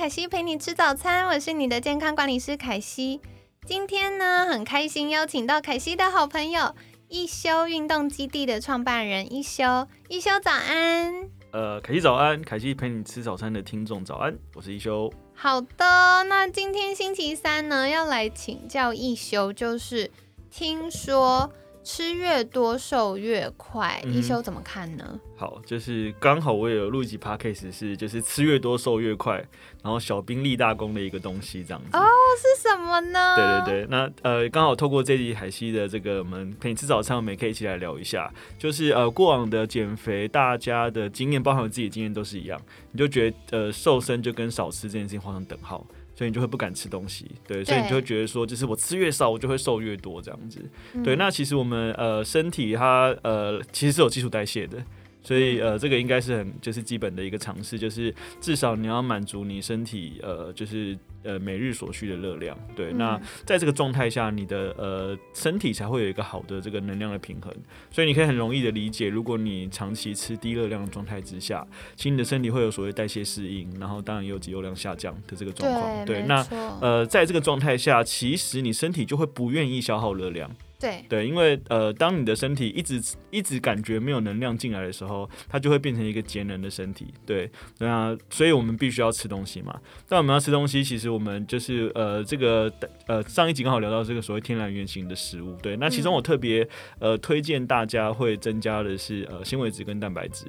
凯西陪你吃早餐，我是你的健康管理师凯西。今天呢，很开心邀请到凯西的好朋友一休运动基地的创办人一休，一休早安。呃，凯西早安，凯西陪你吃早餐的听众早安，我是一休。好的，那今天星期三呢，要来请教一休，就是听说。吃越多瘦越快，一休怎么看呢？好，就是刚好我也有录一集 podcast，是就是吃越多瘦越快，然后小兵立大功的一个东西这样子。哦，是什么呢？对对对，那呃刚好透过这集海西的这个，我们陪你吃早餐，我们也可以一起来聊一下，就是呃过往的减肥，大家的经验，包含我自己的经验都是一样，你就觉得呃瘦身就跟少吃这件事情画上等号。所以你就会不敢吃东西，对，所以你就会觉得说，就是我吃越少，我就会瘦越多这样子。对，那其实我们呃身体它呃其实是有基础代谢的。所以呃，这个应该是很就是基本的一个尝试，就是至少你要满足你身体呃，就是呃每日所需的热量。对，那在这个状态下，你的呃身体才会有一个好的这个能量的平衡。所以你可以很容易的理解，如果你长期吃低热量的状态之下，其实你的身体会有所谓代谢适应，然后当然也有肌肉量下降的这个状况。对，那呃在这个状态下，其实你身体就会不愿意消耗热量。对对，因为呃，当你的身体一直一直感觉没有能量进来的时候，它就会变成一个节能的身体。对，那所以我们必须要吃东西嘛。但我们要吃东西，其实我们就是呃，这个呃，上一集刚好聊到这个所谓天然原型的食物。对，那其中我特别呃推荐大家会增加的是呃纤维质跟蛋白质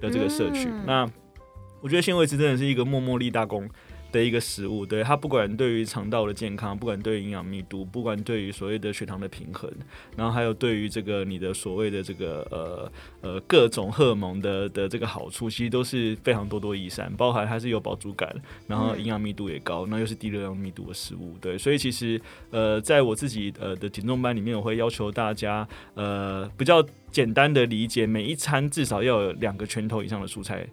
的这个摄取。那我觉得纤维质真的是一个默默立大功。的一个食物，对它不管对于肠道的健康，不管对于营养密度，不管对于所谓的血糖的平衡，然后还有对于这个你的所谓的这个呃呃各种荷尔蒙的的这个好处，其实都是非常多多益善，包含它是有饱足感，然后营养密度也高，那又是低热量密度的食物，对，所以其实呃在我自己呃的减重班里面，我会要求大家呃比较简单的理解，每一餐至少要有两个拳头以上的蔬菜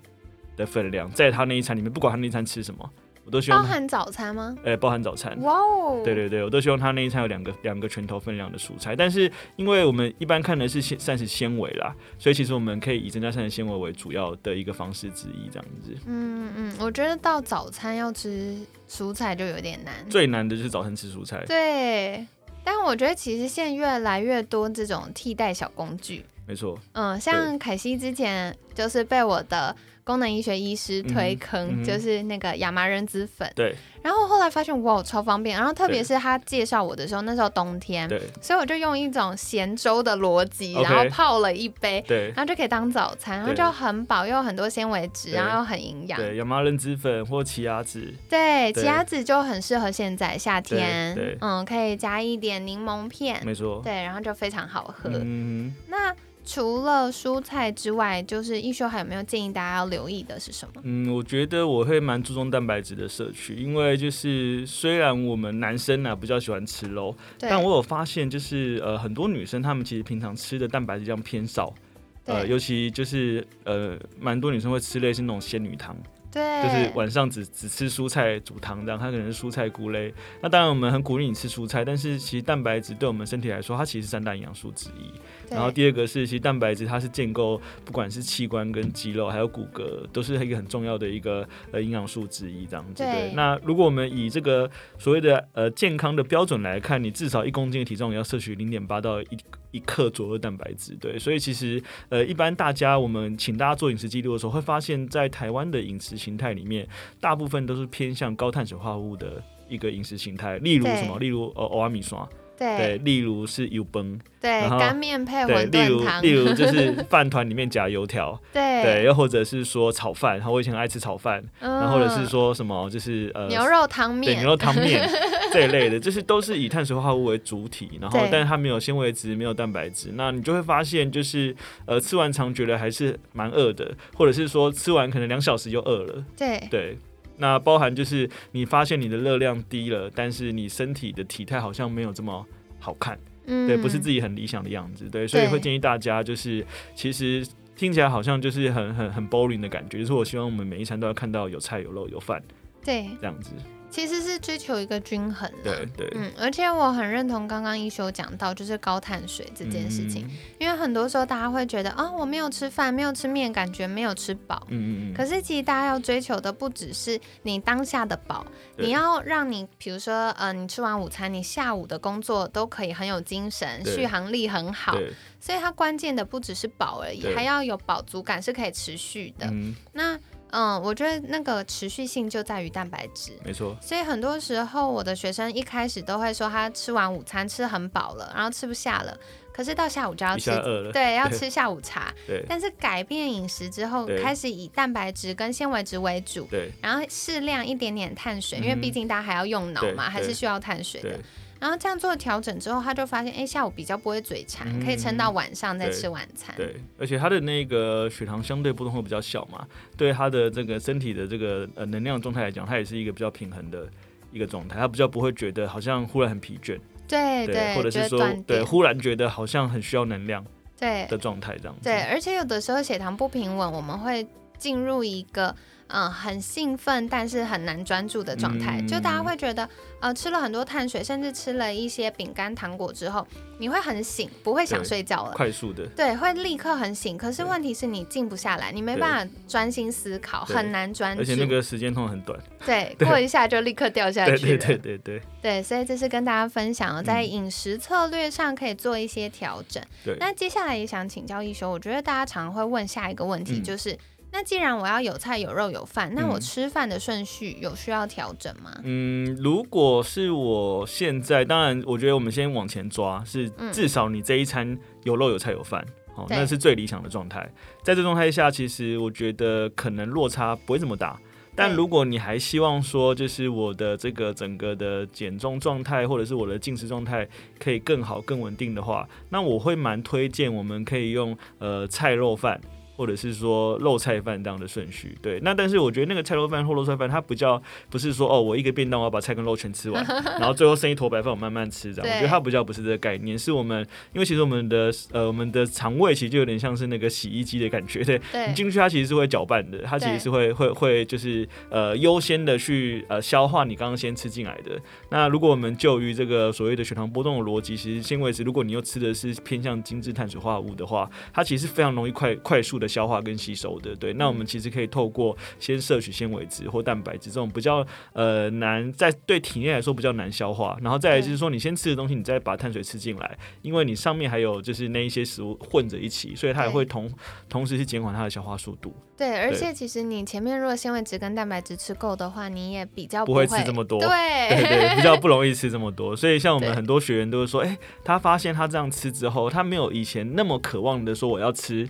的分量，在他那一餐里面，不管他那一餐吃什么。我都希望包含早餐吗？哎，包含早餐。哇哦！对对对，我都希望他那一餐有两个两个拳头分量的蔬菜。但是因为我们一般看的是膳膳食纤维啦，所以其实我们可以以增加膳食纤维为主要的一个方式之一，这样子。嗯嗯，我觉得到早餐要吃蔬菜就有点难。最难的就是早餐吃蔬菜。对，但我觉得其实现在越来越多这种替代小工具。没错。嗯，像凯西之前就是被我的。功能医学医师推坑就是那个亚麻仁籽粉，对。然后后来发现哇，超方便。然后特别是他介绍我的时候，那时候冬天，对。所以我就用一种咸粥的逻辑，然后泡了一杯，对。然后就可以当早餐，然后就很饱，又有很多纤维质，然后又很营养。对，亚麻仁籽粉或奇亚籽，对，奇亚籽就很适合现在夏天，对，嗯，可以加一点柠檬片，没错，对，然后就非常好喝。嗯那。除了蔬菜之外，就是一休还有没有建议大家要留意的是什么？嗯，我觉得我会蛮注重蛋白质的摄取，因为就是虽然我们男生呢比较喜欢吃肉，但我有发现就是呃很多女生她们其实平常吃的蛋白质量偏少，呃，尤其就是呃蛮多女生会吃类似那种仙女汤。对，就是晚上只只吃蔬菜煮汤这样，它可能是蔬菜菇类。那当然我们很鼓励你吃蔬菜，但是其实蛋白质对我们身体来说，它其实是三大营养素之一。然后第二个是，其实蛋白质它是建构不管是器官跟肌肉还有骨骼，都是一个很重要的一个呃营养素之一这样子。对。那如果我们以这个所谓的呃健康的标准来看，你至少一公斤的体重要摄取零点八到一。一克左右蛋白质，对，所以其实呃，一般大家我们请大家做饮食记录的时候，会发现，在台湾的饮食形态里面，大部分都是偏向高碳水化合物的一个饮食形态，例如什么，例如呃欧阿米刷，对，对例如是油崩，对，干面配对，馄例如饨汤，例如就是饭团里面夹油条，对，对，又或者是说炒饭，然后我以前很爱吃炒饭，然后或者是嗯说什么就是呃牛肉汤面，对牛肉汤面 这一类的，就是都是以碳水化合物为主体，然后但是它没有纤维质，没有蛋白质，那你就会发现就是呃吃完常觉得还是蛮饿的，或者是说吃完可能两小时就饿了，对。对。那包含就是你发现你的热量低了，但是你身体的体态好像没有这么好看，嗯对，不是自己很理想的样子，对，所以会建议大家就是其实听起来好像就是很很很 boring 的感觉，就是我希望我们每一餐都要看到有菜有肉有饭对，这样子，其实是追求一个均衡啦对对。嗯，而且我很认同刚刚一休讲到，就是高碳水这件事情，嗯因为很多时候大家会觉得，啊、我没有吃饭，没有吃面，感觉没有吃饱。嗯嗯嗯，可是其实大家要追求的不只是你当下的饱，你要让你，比如说，呃，你吃完午餐，你下午的工作都可以很有精神，续航力很好。所以它关键的不只是饱而已，还要有饱足感，是可以持续的。嗯，那嗯，我觉得那个持续性就在于蛋白质。没错，所以很多时候，我的学生一开始都会说，他吃完午餐吃很饱了，然后吃不下了，可是到下午就要一吃对，要吃下午茶。对但是改变饮食之后，开始以蛋白质跟纤维质为主，对然后适量一点点碳水，因为嗯毕竟大家还要用脑嘛，还是需要碳水的对。然后这样做调整之后，他就发现，哎，下午比较不会嘴馋，嗯可以撑到晚上再吃晚餐。对，而且他的那个血糖相对波动会比较小嘛，对他的这个身体的这个呃能量状态来讲，它也是一个比较平衡的一个状态，他比较不会觉得好像忽然很疲倦，对对，或者是说对忽然觉得好像很需要能量对的状态这样子。对，而且有的时候血糖不平稳，我们会进入一个嗯很兴奋，但是很难专注的状态。嗯就大家会觉得，呃，吃了很多碳水，甚至吃了一些饼干、糖果之后，你会很醒，不会想睡觉了。快速的，对，会立刻很醒。可是问题是你静不下来，你没办法专心思考，很难专注。而且那个时间通常很短。对，对过一下就立刻掉下对去了。对对对对对，所以这是跟大家分享哦，在嗯饮食策略上可以做一些调整。对。那接下来也想请教一休，我觉得大家常会问下一个问题，嗯就是、那既然我要有菜有肉有饭，那我嗯吃饭的顺序有需要调整吗？嗯，如果是我现在，当然，我觉得我们先往前抓，是嗯至少你这一餐有肉有菜有饭，哦，那是最理想的状态。在这状态下，其实我觉得可能落差不会这么大。但如果你还希望说，就是我的这个整个的减重状态，或者是我的进食状态可以更好、更稳定的话，那我会蛮推荐我们可以用呃菜肉饭。或者是说肉菜饭这样的顺序，对。那但是我觉得那个菜肉饭或肉菜饭，它比较不是说哦，我一个便当我要把菜跟肉全吃完，然后最后剩一坨白饭我慢慢吃这样。我觉得它比较不是这个概念，是我们因为其实我们的呃我们的肠胃其实就有点像是那个洗衣机的感觉，对。你进去它其实是会搅拌的，它其实是会会会就是呃优先的去呃消化你刚刚先吃进来的。那如果我们就于这个所谓的血糖波动的逻辑，其实纤维质，如果你又吃的是偏向精致碳水化合物的话，它其实非常容易快快速的消化跟吸收的。对，那我们其实可以透过先摄取纤维质或蛋白质这种比较呃难在对体内来说比较难消化，然后再来就是说你先吃的东西，你再把碳水吃进来，因为你上面还有就是那一些食物混着一起，所以它也会同同时去减缓它的消化速度。对，而且其实你前面如果纤维质跟蛋白质吃够的话，你也比较不会会吃这么多。对。对对，比较不容易吃这么多，所以像我们很多学员都是说，哎、他发现他这样吃之后，他没有以前那么渴望的说我要吃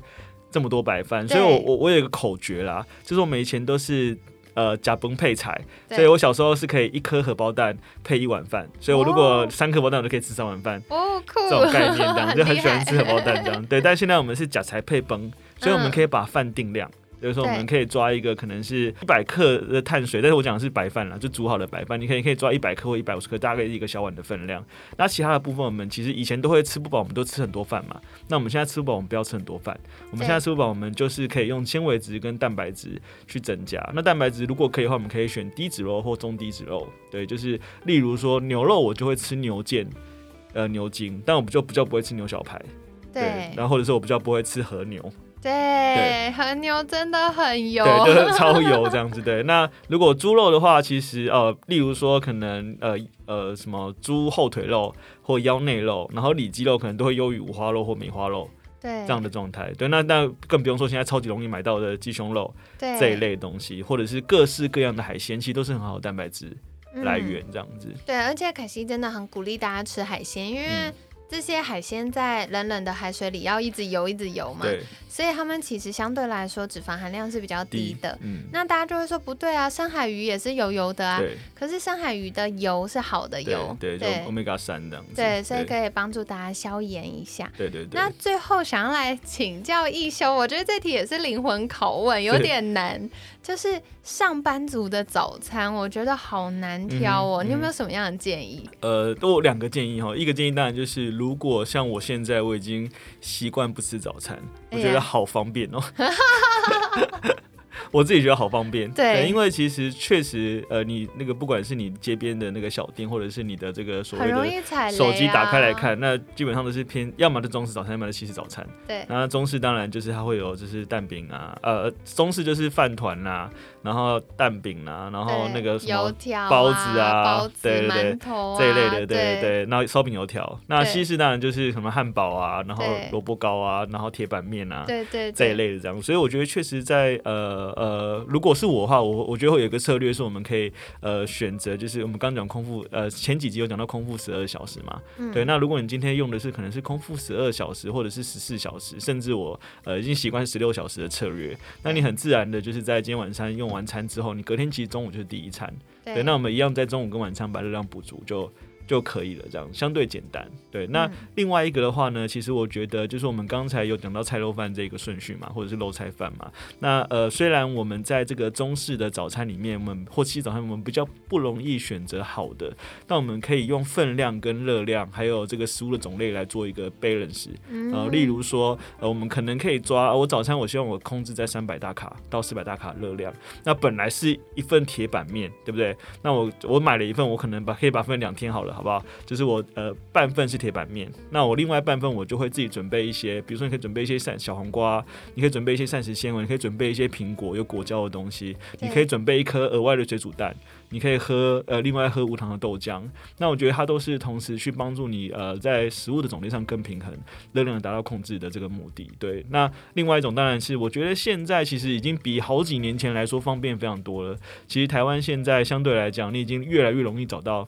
这么多白饭，所以我我我有一个口诀啦，就是我们以前都是。呃，假崩配菜，所以我小时候是可以一颗荷包蛋配一碗饭，所以我如果哦三颗荷包蛋，我就可以吃三碗饭，哦，酷，这种概念这样就很喜欢吃 荷包蛋这样。对，但现在我们是假菜配崩，所以我们嗯可以把饭定量。比如说，我们可以抓一个可能是一百克的碳水，但是我讲的是白饭啦，就煮好的白饭，你可以可以抓一百克或一百五十克，大概一个小碗的分量。那其他的部分，我们其实以前都会吃不饱，我们都吃很多饭嘛。那我们现在吃不饱，我们不要吃很多饭。我们现在吃不饱，我们就是可以用纤维质跟蛋白质去增加。那蛋白质如果可以的话，我们可以选低脂肉或中低脂肉。对，就是例如说牛肉，我就会吃牛腱。呃，牛筋，但我就比较不会吃牛小排，对然后或者是我比较不会吃和牛，对，和牛真的很油，对，就是超油这样子。对，那如果猪肉的话，其实呃，例如说可能呃呃什么猪后腿肉或腰内肉，然后里脊肉可能都会优于五花肉或梅花肉对。这样的状态。对，那那更不用说现在超级容易买到的鸡胸肉对这一类的东西，或者是各式各样的海鲜，其实都是很好的蛋白质来源这样子。对，而且凯西真的很鼓励大家吃海鲜，因为这些海鲜在冷冷的海水里要一直游一直游嘛，对，所以他们其实相对来说脂肪含量是比较低的。嗯，那大家就会说不对啊，深海鱼也是油油的啊，对可是深海鱼的油是好的油，对，就 omega 三这样子。对，所以可以帮助大家消炎一下。对对对。那最后想要来请教一休，我觉得这题也是灵魂拷问，有点难。就是上班族的早餐，我觉得好难挑哦。你有没有什么样的建议？呃，都有两个建议哈。一个建议当然就是，如果像我现在我已经习惯不吃早餐，我觉得好方便哦。我自己觉得好方便，对因为其实确实，呃，你那个不管是你街边的那个小店，或者是你的这个所谓的手机打开来，看，那基本上都是偏，要么是中式早餐，要么是西式早餐。对，那中式当然就是它会有就是蛋饼啊，呃，中式就是饭团啦，然后蛋饼啦，然后那个什么、包子啊包子、对对对这一类的，对对对，然后烧饼油条。那西式当然就是什么汉堡啊，然后萝卜糕啊，然后铁板面啊。对对这一类的这样，所以我觉得确实在呃呃，如果是我的话，我我觉得会有一个策略是我们可以呃选择，就是我们刚讲空腹呃前几集有讲到空腹十二小时嘛，嗯。对，那如果你今天用的是可能是空腹十二小时或者是十四小时，甚至我呃已经习惯十六小时的策略，那你很自然的就是在今天晚上用完餐之后，你隔天其实中午就是第一餐，对对，那我们一样在中午跟晚餐把热量补足就。就可以了，这样相对简单。对，那嗯另外一个的话呢，其实我觉得就是我们刚才有讲到菜肉饭这个顺序嘛，或者是肉菜饭嘛。那呃，虽然我们在这个中式的早餐里面，我们或西式早餐我们比较不容易选择好的，但我们可以用分量跟热量，还有这个食物的种类来做一个 balance。呃，例如说，呃，我们可能可以抓呃我早餐，我希望我控制在三百大卡到四百大卡热量。那本来是一份铁板面，对不对？那我我买了一份，我可能把可以把分两天好了，好不好？就是我呃半份是铁板面，那我另外半份我就会自己准备一些，比如说你可以准备一些膳小黄瓜，你可以准备一些膳食纤维，你可以准备一些苹果有果胶的东西，你可以准备一颗额外的水煮蛋。你可以喝呃，另外喝无糖的豆浆。那我觉得它都是同时去帮助你呃，在食物的种类上更平衡，热量达到控制的这个目的。对，那另外一种当然是我觉得现在其实已经比好几年前来说方便非常多了。其实台湾现在相对来讲，你已经越来越容易找到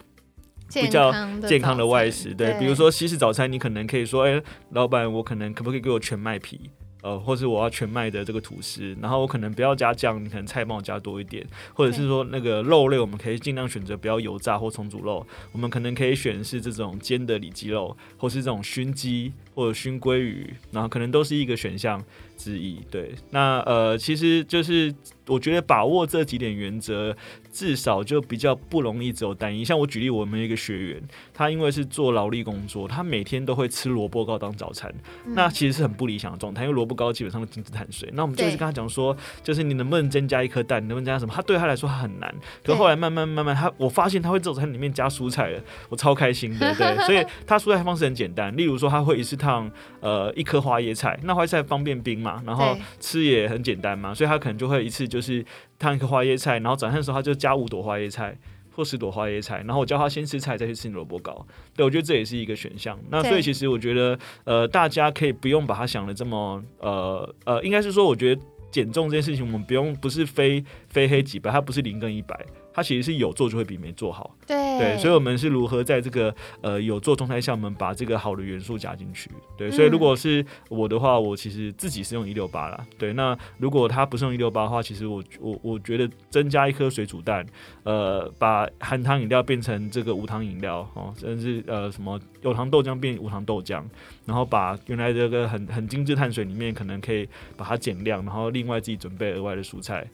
比较健康的外食。对，比如说西式早餐，你可能可以说，哎、老板，我可能可不可以给我全麦皮？呃，或是我要全麦的这个吐司，然后我可能不要加酱，你可能菜帮我加多一点，或者是说那个肉类，我们可以尽量选择不要油炸或重组肉，我们可能可以选是这种煎的里脊肉，或是这种熏鸡或者熏鲑鱼，然后可能都是一个选项之一。对，那呃，其实就是我觉得把握这几点原则，至少就比较不容易只有单一。像我举例，我们一个学员，他因为是做劳力工作，他每天都会吃萝卜糕当早餐，嗯那其实是很不理想的状态，因为萝卜糕基本上都精致碳水。那我们就是跟他讲说，就是你能不能增加一颗蛋，能不能加什么？他对他来说很难，可后来慢慢慢慢，他我发现他会在早餐里面加蔬菜了，我超开心的。对，所以他蔬菜方式很简单，例如说他会一次烫呃一颗花椰菜，那花椰菜方便冰嘛，然后吃也很简单嘛，所以他可能就会一次就是烫一颗花椰菜，然后早餐的时候他就加五朵花椰菜。或十朵花椰菜，然后我叫他先吃菜，再去吃萝卜糕。对我觉得这也是一个选项。那所以其实我觉得，呃，大家可以不用把它想的这么，呃呃，应该是说，我觉得减重这件事情，我们不用不是非非黑即白，它不是零跟一百，它其实是有做就会比没做好。对对，所以我们是如何在这个呃有做状态下，我们把这个好的元素加进去。对，所以如果是我的话，我其实自己是用一六八啦。对，那如果他不是用一六八的话，其实我我我觉得增加一颗水煮蛋，呃，把含糖饮料变成这个无糖饮料哦，甚至呃什么有糖豆浆变无糖豆浆，然后把原来这个很很精致碳水里面可能可以把它减量，然后另外自己准备额外的蔬菜。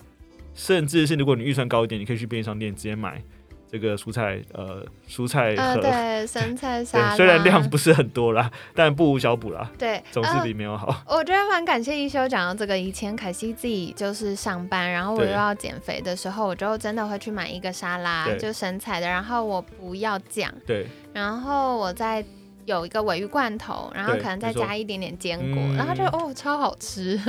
甚至是如果你预算高一点，你可以去便利商店直接买这个蔬菜，呃，蔬菜呃，对，生菜沙拉，虽然量不是很多啦，但不无小补啦，对，总是呃比没有好。我觉得蛮感谢一休讲到这个。以前凯西自己就是上班，然后我又要减肥的时候，我就真的会去买一个沙拉，对就生菜的，然后我不要酱，对，然后我再有一个尾鱼罐头，然后可能再加一点点坚果，嗯然后就哦超好吃。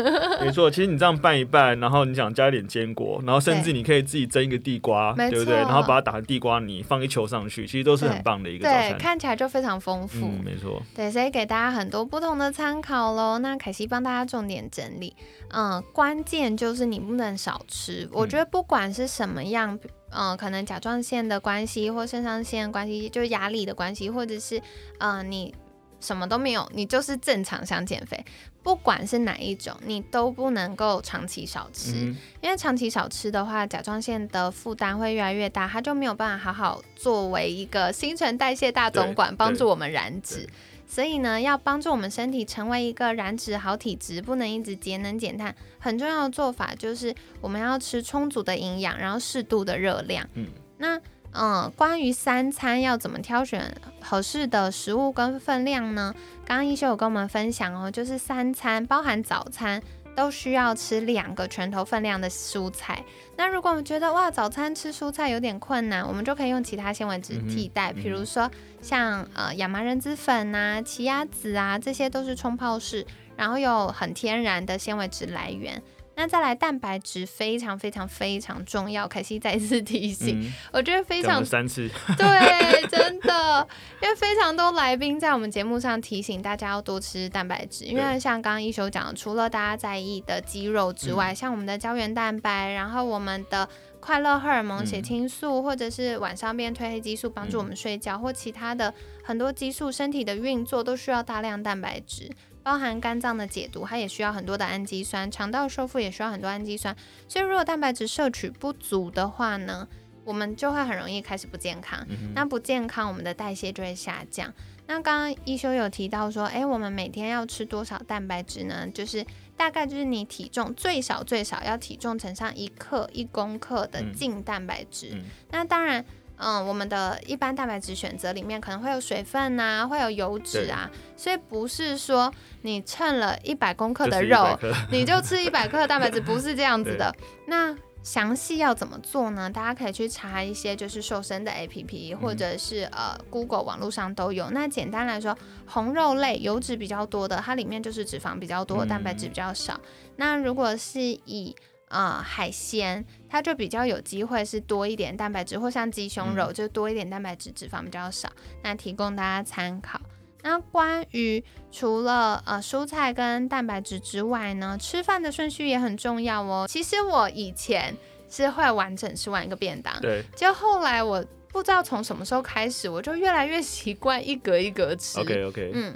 没错。其实你这样拌一拌，然后你想加一点坚果，然后甚至你可以自己蒸一个地瓜，没对不对？然后把它打成地瓜泥，放一球上去，其实都是很棒的一个早对，看起来就非常丰富。嗯，没错。对，所以给大家很多不同的参考喽。那凯西帮大家重点整理，嗯，关键就是你不能少吃。我觉得不管是什么样嗯、可能甲状腺的关系或肾上腺关系，就是压力的关系，或者是嗯、呃你什么都没有，你就是正常想减肥，不管是哪一种，你都不能够长期少吃。嗯因为长期少吃的话，甲状腺的负担会越来越大，它就没有办法好好作为一个新陈代谢大总管，帮助我们燃脂对。所以呢，要帮助我们身体成为一个燃脂好体质，不能一直节能减碳。很重要的做法就是我们要吃充足的营养，然后适度的热量。嗯，那嗯，关于三餐要怎么挑选合适的食物跟分量呢？刚刚一休有跟我们分享哦，就是三餐包含早餐都需要吃两个拳头分量的蔬菜。那如果我们觉得哇早餐吃蔬菜有点困难，我们就可以用其他纤维质替代，比如说像呃亚麻仁籽粉啊、奇亚籽啊，这些都是冲泡式，然后有很天然的纤维质来源。那再来蛋白质非常非常非常重要，凯西再次提醒，嗯，我觉得非常三次，对，真的，因为非常多来宾在我们节目上提醒大家要多吃蛋白质，因为像刚刚一休讲的，除了大家在意的肌肉之嗯外，像我们的胶原蛋白，然后我们的快乐荷尔蒙、嗯血清素，或者是晚上变褪黑激素帮助我们睡觉，或其他的很多激素，身体的运作都需要大量蛋白质。包含肝脏的解毒，它也需要很多的氨基酸；肠道修复也需要很多氨基酸。所以，如果蛋白质摄取不足的话呢，我们就会很容易开始不健康。嗯那不健康，我们的代谢就会下降。那刚刚一休有提到说，诶，我们每天要吃多少蛋白质呢？就是大概就是你体重最少最少要体重乘上一克一公克的嗯净蛋白质。嗯那当然。嗯，我们的一般蛋白质选择里面可能会有水分呐、会有油脂啊，所以不是说你称了一百公克的肉，100克你就吃一百克的蛋白质，不是这样子 的。那详细要怎么做呢？大家可以去查一些就是瘦身的 APP，或者是呃 Google 网络上都有。那简单来说，红肉类油脂比较多的，它里面就是脂肪比较多，嗯蛋白质比较少。那如果是以呃海鲜，它就比较有机会是多一点蛋白质，或像鸡胸肉、就多一点蛋白质，脂肪比较少。那提供大家参考。那关于除了呃蔬菜跟蛋白质之外呢，吃饭的顺序也很重要哦。其实我以前是会完整吃完一个便当，对就后来我不知道从什么时候开始，我就越来越习惯一格一格吃。，OK OK，嗯，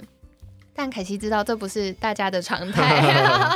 但凯西知道这不是大家的常态。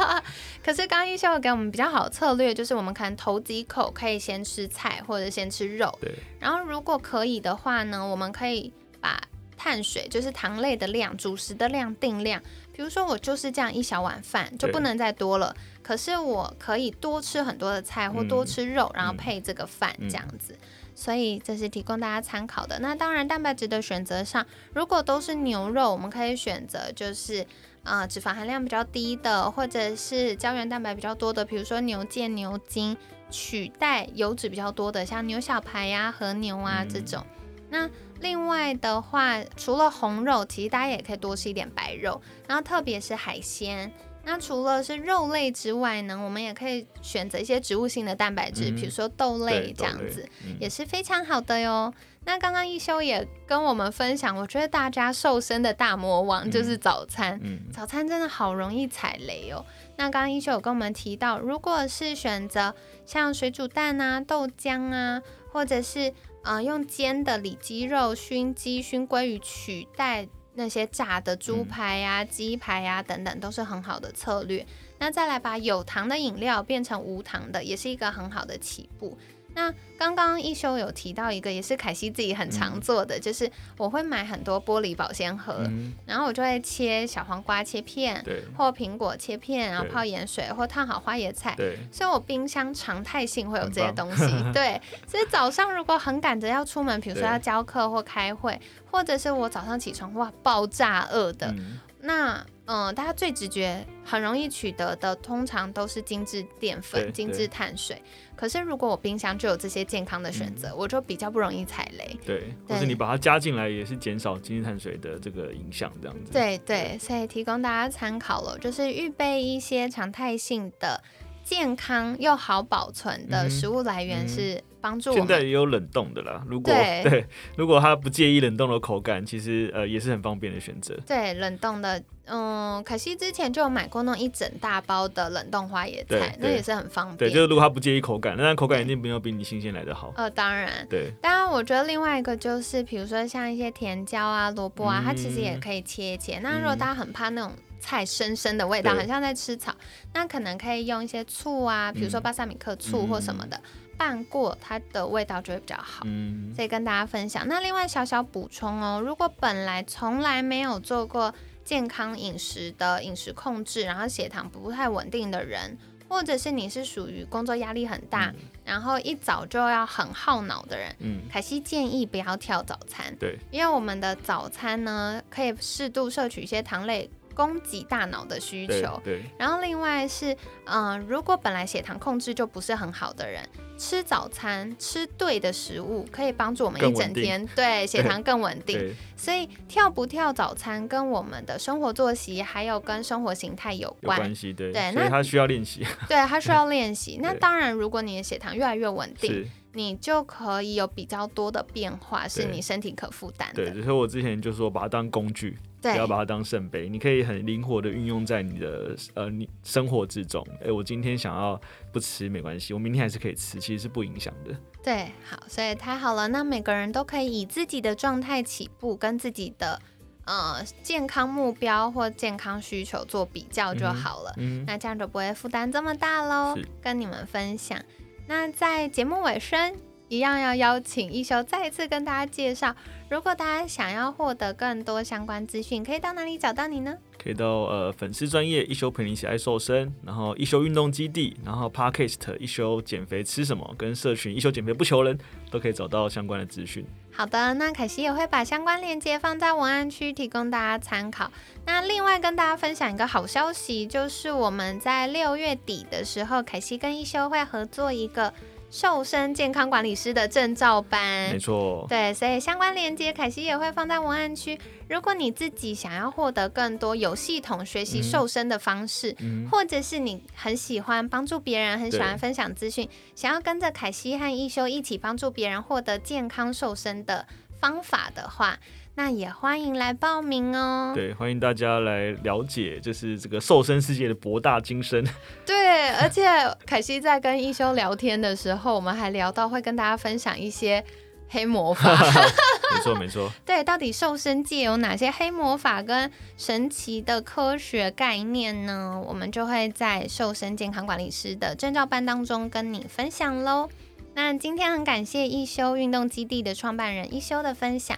可是刚刚一秀给我们比较好的策略，就是我们可能头几口可以先吃菜或者先吃肉，对，然后如果可以的话呢，我们可以把碳水，就是糖类的量、主食的量定量。比如说我就是这样一小碗饭，就不能再多了。可是我可以多吃很多的菜或多嗯吃肉，然后嗯配这个饭嗯这样子。所以这是提供大家参考的。那当然，蛋白质的选择上，如果都是牛肉，我们可以选择就是呃脂肪含量比较低的，或者是胶原蛋白比较多的，比如说牛腱、牛筋，取代油脂比较多的，像牛小排呀、和牛啊嗯这种。那另外的话，除了红肉，其实大家也可以多吃一点白肉，然后特别是海鲜。那除了是肉类之外呢，我们也可以选择一些植物性的蛋白质，嗯比如说豆类这样子，嗯也是非常好的哟。那刚刚一休也跟我们分享，我觉得大家瘦身的大魔王就是早餐。嗯早餐真的好容易踩雷哦。那刚刚一休有跟我们提到，如果是选择像水煮蛋啊、豆浆啊，或者是呃用煎的里脊肉、熏鸡、熏鲑鱼取代那些炸的猪排啊、鸡排啊等等，都是很好的策略。那再来把有糖的饮料变成无糖的，也是一个很好的起步。那刚刚一休有提到一个，也是凯西自己很常做的，就是我会买很多玻璃保鲜盒，嗯，然后我就会切小黄瓜切片，对。或苹果切片，然后泡盐水，或烫好花椰菜。对，所以我冰箱常态性会有这些东西，对。所以早上如果很赶着要出门，比如说要教课或开会，或者是我早上起床哇爆炸饿的，嗯。那嗯、呃大家最直觉很容易取得的，通常都是精致淀粉、精致碳水。可是如果我冰箱就有这些健康的选择，我就比较不容易踩雷。对，或对是你把它加进来，也是减少精致碳水的这个影响，这样子。对对，所以提供大家参考了，就是预备一些常态性的健康又好保存的食物来源是帮助我。现在也有冷冻的啦，如果对 对，如果他不介意冷冻的口感，其实呃也是很方便的选择。对，冷冻的，嗯，可惜之前就有买过那种一整大包的冷冻花椰菜，那也是很方便。对，就是如果他不介意口感，那口感一定没有比你新鲜来的好。呃，当然，对，当然，我觉得另外一个就是，比如说像一些甜椒啊、萝卜啊，它其实也嗯。可以切一切。那如果嗯。大家很怕那种菜生生的味道，对。很像在吃草，那可能可以用一些醋啊，比如说嗯。巴萨米克醋或什么的，拌过，它的味道就会比较好。嗯，所以跟大家分享。那另外小小补充哦，如果本来从来没有做过健康饮食的饮食控制，然后血糖不太稳定的人，或者是你是属于工作压力很大，然后一早就要很耗脑的人，嗯，凯西建议不要跳早餐，对，因为我们的早餐呢可以适度摄取一些糖类，供给大脑的需求。对，然后另外是，嗯、如果本来血糖控制就不是很好的人，吃早餐吃对的食物，可以帮助我们一整天对血糖更稳定。所以跳不跳早餐跟我们的生活作息还有跟生活形态有有关，关系，对，对那他需要练习，对，他需要练习。那当然，如果你的血糖越来越稳定，你就可以有比较多的变化，是你身体可负担对，的。所以我之前就说把它当工具，不要把它当圣杯，你可以很灵活的运用在你的呃你生活之中。哎、我今天想要不吃没关系，我明天还是可以吃，其实是不影响的。对，好，所以太好了。那每个人都可以以自己的状态起步，跟自己的呃健康目标或健康需求做比较就好了。嗯，那这样就不会负担这么大喽。跟你们分享。那在节目尾声，一样要邀请一休再一次跟大家介绍，如果大家想要获得更多相关资讯，可以到哪里找到你呢？可以到呃粉丝专业一休陪你一起爱瘦身，然后一休运动基地，然后 Podcast 一休减肥吃什么，跟社群一休减肥不求人都可以找到相关的资讯。好的，那凯西也会把相关链接放在文案区，提供大家参考。那另外跟大家分享一个好消息，就是我们在六月底的时候，凯西跟一休会合作一个瘦身健康管理师的证照班没。错，对，所以相关链接凯西也会放在文案区。如果你自己想要获得更多有系统学习嗯瘦身的方式，嗯，或者是你很喜欢帮助别人，很喜欢分享资讯，想要跟着凯西和一休一起帮助别人获得健康瘦身的方法的话，那也欢迎来报名哦。对，欢迎大家来了解，就是这个瘦身世界的博大精深。对，而且凯西在跟一休聊天的时候，我们还聊到会跟大家分享一些黑魔法。没错，没错，对，到底瘦身界有哪些黑魔法跟神奇的科学概念呢？我们就会在瘦身健康管理师的证照班当中跟你分享喽。那今天很感谢一休运动基地的创办人一休的分享，